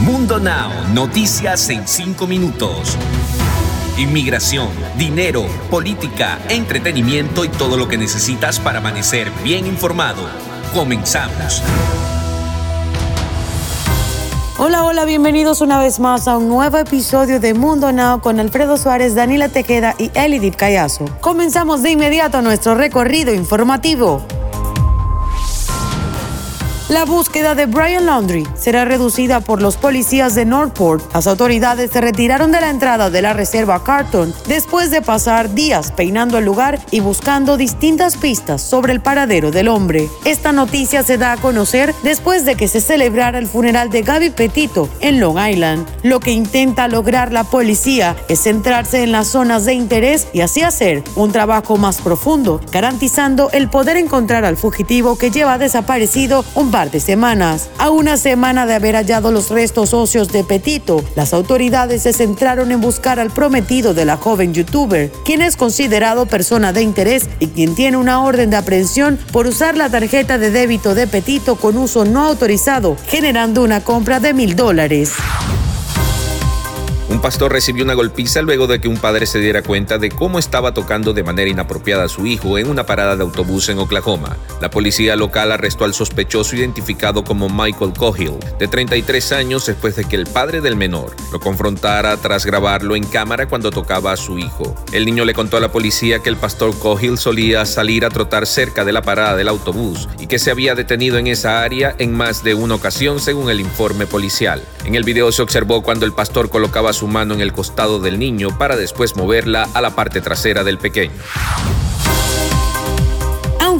Mundo Now, noticias en 5 minutos. Inmigración, dinero, política, entretenimiento y todo lo que necesitas para amanecer bien informado. Comenzamos. Hola, hola, bienvenidos una vez más a un nuevo episodio de Mundo Now con Alfredo Suárez, Daniela Tejeda y Elidip Callazo. Comenzamos de inmediato nuestro recorrido informativo. La búsqueda de Brian Laundry será reducida por los policías de Northport. Las autoridades se retiraron de la entrada de la reserva Carton después de pasar días peinando el lugar y buscando distintas pistas sobre el paradero del hombre. Esta noticia se da a conocer después de que se celebrara el funeral de Gaby Petito en Long Island. Lo que intenta lograr la policía es centrarse en las zonas de interés y así hacer un trabajo más profundo, garantizando el poder encontrar al fugitivo que lleva desaparecido un par de semanas. A una semana de haber hallado los restos óseos de Petito, las autoridades se centraron en buscar al prometido de la joven youtuber, quien es considerado persona de interés y quien tiene una orden de aprehensión por usar la tarjeta de débito de Petito con uso no autorizado, generando una compra de mil dólares. Pastor recibió una golpiza luego de que un padre se diera cuenta de cómo estaba tocando de manera inapropiada a su hijo en una parada de autobús en Oklahoma. La policía local arrestó al sospechoso identificado como Michael Cohill, de 33 años después de que el padre del menor lo confrontara tras grabarlo en cámara cuando tocaba a su hijo. El niño le contó a la policía que el pastor Cohill solía salir a trotar cerca de la parada del autobús y que se había detenido en esa área en más de una ocasión según el informe policial. En el video se observó cuando el pastor colocaba su mano en el costado del niño para después moverla a la parte trasera del pequeño.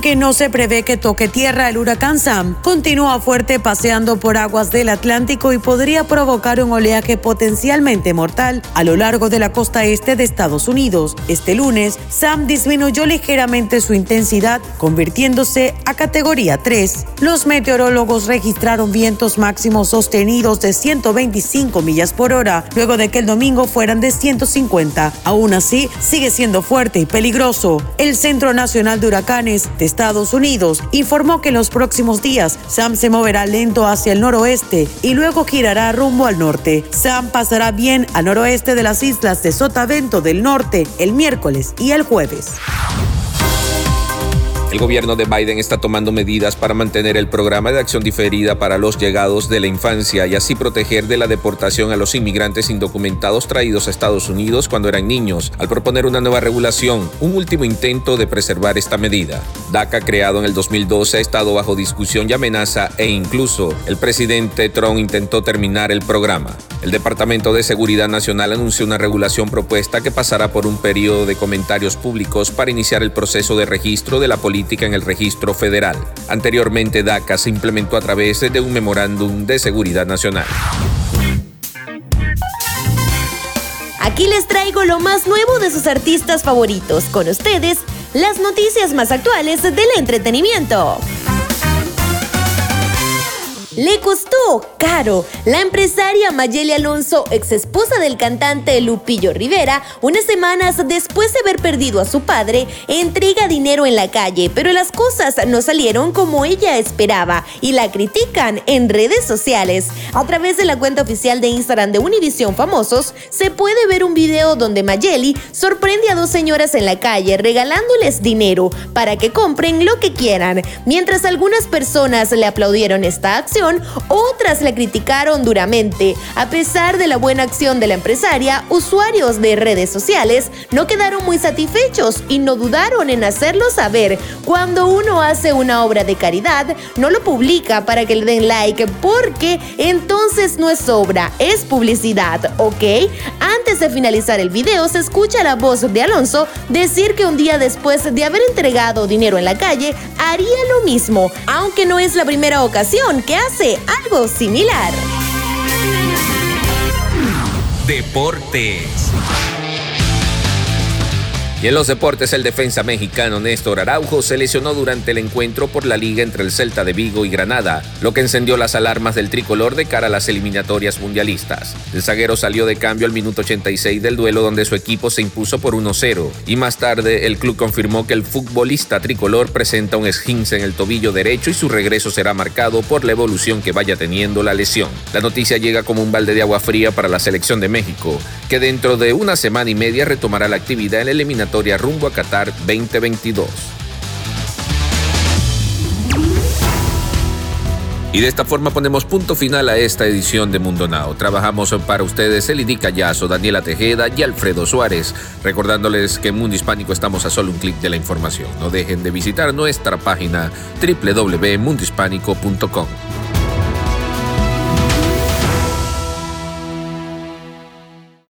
Aunque no se prevé que toque tierra, el huracán Sam continúa fuerte paseando por aguas del Atlántico y podría provocar un oleaje potencialmente mortal a lo largo de la costa este de Estados Unidos. Este lunes, Sam disminuyó ligeramente su intensidad, convirtiéndose a categoría 3. Los meteorólogos registraron vientos máximos sostenidos de 125 millas por hora, luego de que el domingo fueran de 150. Aún así, sigue siendo fuerte y peligroso. El Centro Nacional de Huracanes Estados Unidos informó que en los próximos días Sam se moverá lento hacia el noroeste y luego girará rumbo al norte. Sam pasará bien al noroeste de las islas de Sotavento del Norte el miércoles y el jueves. El gobierno de Biden está tomando medidas para mantener el programa de acción diferida para los llegados de la infancia y así proteger de la deportación a los inmigrantes indocumentados traídos a Estados Unidos cuando eran niños, al proponer una nueva regulación, un último intento de preservar esta medida. DACA, creado en el 2012, ha estado bajo discusión y amenaza e incluso el presidente Trump intentó terminar el programa. El Departamento de Seguridad Nacional anunció una regulación propuesta que pasará por un periodo de comentarios públicos para iniciar el proceso de registro de la política en el registro federal. Anteriormente, DACA se implementó a través de un memorándum de seguridad nacional. Aquí les traigo lo más nuevo de sus artistas favoritos. Con ustedes, las noticias más actuales del entretenimiento. Le costó caro. La empresaria Mayeli Alonso, ex esposa del cantante Lupillo Rivera, unas semanas después de haber perdido a su padre, entrega dinero en la calle, pero las cosas no salieron como ella esperaba y la critican en redes sociales. A través de la cuenta oficial de Instagram de Univision Famosos, se puede ver un video donde Mayeli sorprende a dos señoras en la calle regalándoles dinero para que compren lo que quieran, mientras algunas personas le aplaudieron esta acción otras le criticaron duramente. A pesar de la buena acción de la empresaria, usuarios de redes sociales no quedaron muy satisfechos y no dudaron en hacerlo saber. Cuando uno hace una obra de caridad, no lo publica para que le den like porque entonces no es obra, es publicidad, ¿ok? Antes de finalizar el video se escucha la voz de Alonso decir que un día después de haber entregado dinero en la calle, haría lo mismo, aunque no es la primera ocasión que hace algo similar. Deportes. Y en los deportes, el defensa mexicano Néstor Araujo se lesionó durante el encuentro por la liga entre el Celta de Vigo y Granada, lo que encendió las alarmas del tricolor de cara a las eliminatorias mundialistas. El zaguero salió de cambio al minuto 86 del duelo donde su equipo se impuso por 1-0 y más tarde el club confirmó que el futbolista tricolor presenta un esguince en el tobillo derecho y su regreso será marcado por la evolución que vaya teniendo la lesión. La noticia llega como un balde de agua fría para la selección de México, que dentro de una semana y media retomará la actividad en el rumbo a Qatar 2022. Y de esta forma ponemos punto final a esta edición de Mundo Now. Trabajamos para ustedes Elidi Callazo, Daniela Tejeda y Alfredo Suárez. Recordándoles que en Mundo Hispánico estamos a solo un clic de la información. No dejen de visitar nuestra página www.mundohispánico.com.